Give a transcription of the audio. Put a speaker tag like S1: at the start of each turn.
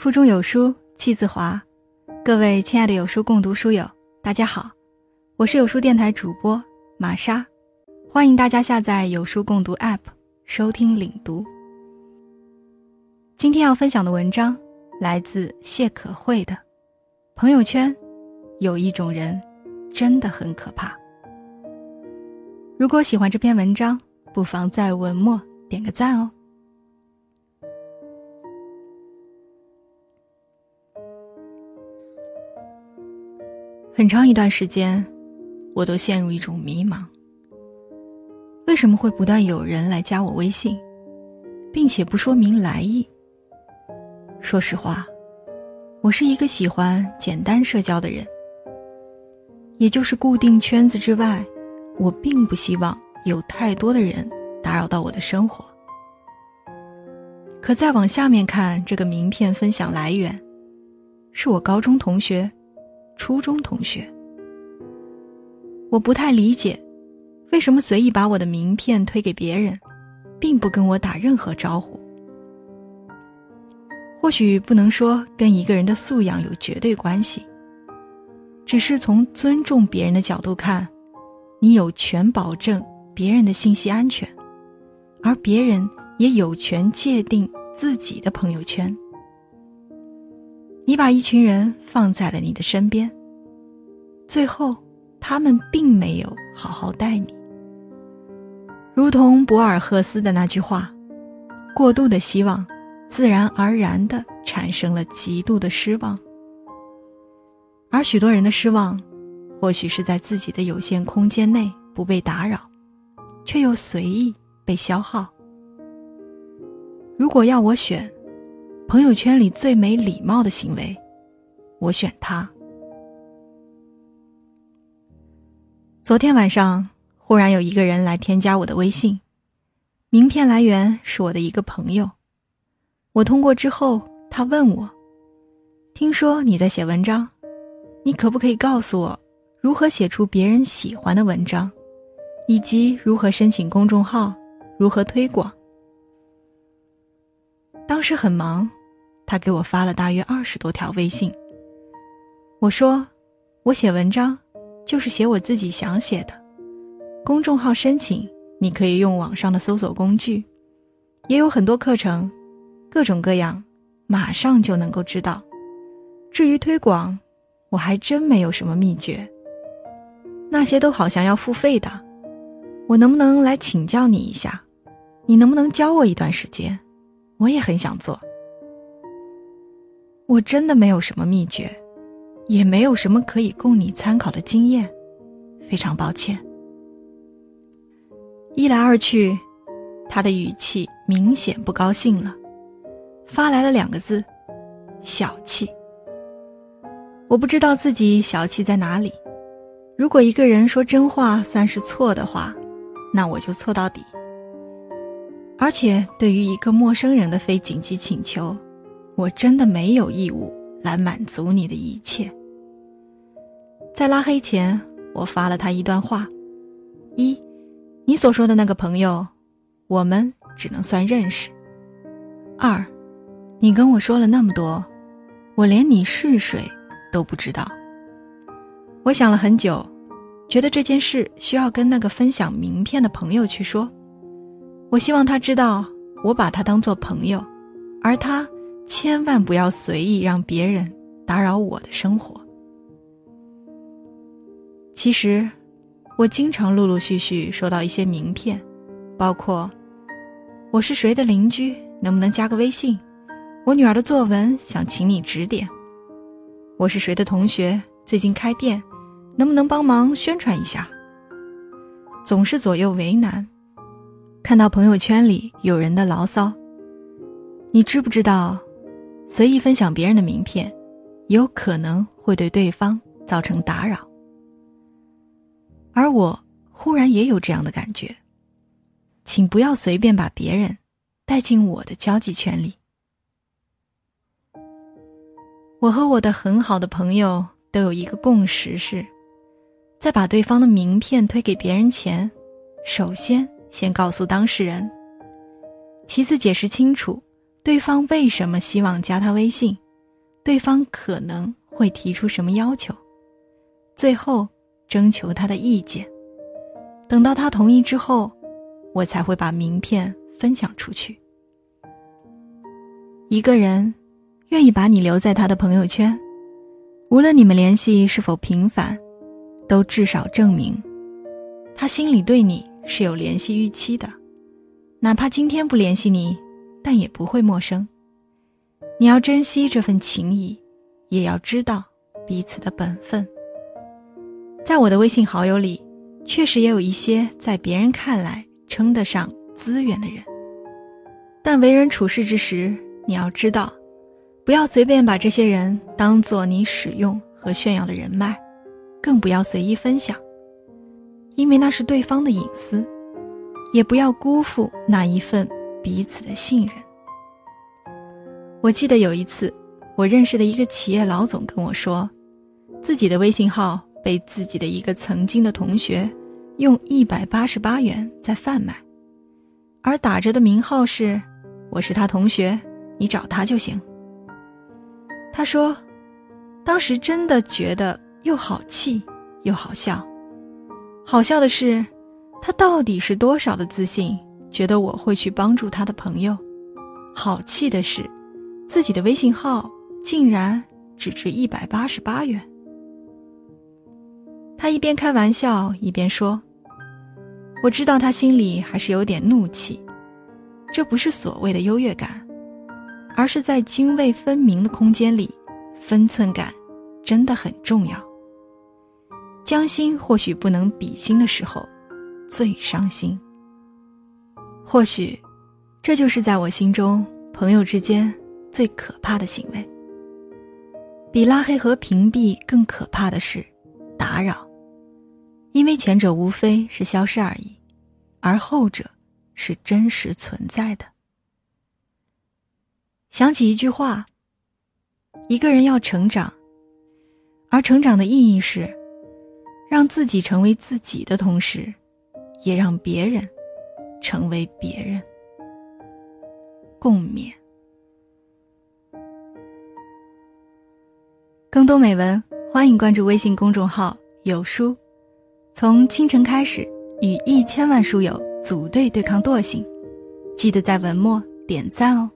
S1: 腹中有书气自华，各位亲爱的有书共读书友，大家好，我是有书电台主播玛莎，欢迎大家下载有书共读 App 收听领读。今天要分享的文章来自谢可慧的《朋友圈有一种人真的很可怕》。如果喜欢这篇文章，不妨在文末点个赞哦。很长一段时间，我都陷入一种迷茫：为什么会不断有人来加我微信，并且不说明来意？说实话，我是一个喜欢简单社交的人，也就是固定圈子之外，我并不希望有太多的人打扰到我的生活。可再往下面看，这个名片分享来源，是我高中同学。初中同学，我不太理解，为什么随意把我的名片推给别人，并不跟我打任何招呼。或许不能说跟一个人的素养有绝对关系，只是从尊重别人的角度看，你有权保证别人的信息安全，而别人也有权界定自己的朋友圈。你把一群人放在了你的身边，最后他们并没有好好待你。如同博尔赫斯的那句话：“过度的希望，自然而然的产生了极度的失望。”而许多人的失望，或许是在自己的有限空间内不被打扰，却又随意被消耗。如果要我选，朋友圈里最没礼貌的行为，我选他。昨天晚上，忽然有一个人来添加我的微信，名片来源是我的一个朋友。我通过之后，他问我：“听说你在写文章，你可不可以告诉我，如何写出别人喜欢的文章，以及如何申请公众号，如何推广？”当时很忙。他给我发了大约二十多条微信。我说：“我写文章，就是写我自己想写的。公众号申请，你可以用网上的搜索工具，也有很多课程，各种各样，马上就能够知道。至于推广，我还真没有什么秘诀。那些都好像要付费的，我能不能来请教你一下？你能不能教我一段时间？我也很想做。”我真的没有什么秘诀，也没有什么可以供你参考的经验，非常抱歉。一来二去，他的语气明显不高兴了，发来了两个字：小气。我不知道自己小气在哪里。如果一个人说真话算是错的话，那我就错到底。而且对于一个陌生人的非紧急请求。我真的没有义务来满足你的一切。在拉黑前，我发了他一段话：一，你所说的那个朋友，我们只能算认识；二，你跟我说了那么多，我连你是谁都不知道。我想了很久，觉得这件事需要跟那个分享名片的朋友去说。我希望他知道，我把他当做朋友，而他。千万不要随意让别人打扰我的生活。其实，我经常陆陆续续收到一些名片，包括“我是谁的邻居，能不能加个微信？我女儿的作文想请你指点。”“我是谁的同学，最近开店，能不能帮忙宣传一下？”总是左右为难。看到朋友圈里有人的牢骚，你知不知道？随意分享别人的名片，有可能会对对方造成打扰。而我忽然也有这样的感觉，请不要随便把别人带进我的交际圈里。我和我的很好的朋友都有一个共识是，在把对方的名片推给别人前，首先先告诉当事人，其次解释清楚。对方为什么希望加他微信，对方可能会提出什么要求，最后征求他的意见。等到他同意之后，我才会把名片分享出去。一个人愿意把你留在他的朋友圈，无论你们联系是否频繁，都至少证明他心里对你是有联系预期的。哪怕今天不联系你，但也不会陌生。你要珍惜这份情谊，也要知道彼此的本分。在我的微信好友里，确实也有一些在别人看来称得上资源的人，但为人处事之时，你要知道，不要随便把这些人当做你使用和炫耀的人脉，更不要随意分享，因为那是对方的隐私。也不要辜负那一份彼此的信任。我记得有一次，我认识的一个企业老总跟我说，自己的微信号被自己的一个曾经的同学用一百八十八元在贩卖，而打着的名号是“我是他同学，你找他就行”。他说，当时真的觉得又好气又好笑，好笑的是。他到底是多少的自信，觉得我会去帮助他的朋友？好气的是，自己的微信号竟然只值一百八十八元。他一边开玩笑一边说：“我知道他心里还是有点怒气，这不是所谓的优越感，而是在泾渭分明的空间里，分寸感真的很重要。将心或许不能比心的时候。”最伤心。或许，这就是在我心中朋友之间最可怕的行为。比拉黑和屏蔽更可怕的是打扰，因为前者无非是消失而已，而后者是真实存在的。想起一句话：一个人要成长，而成长的意义是让自己成为自己的同时。也让别人成为别人。共勉。更多美文，欢迎关注微信公众号“有书”。从清晨开始，与一千万书友组队对抗惰性。记得在文末点赞哦。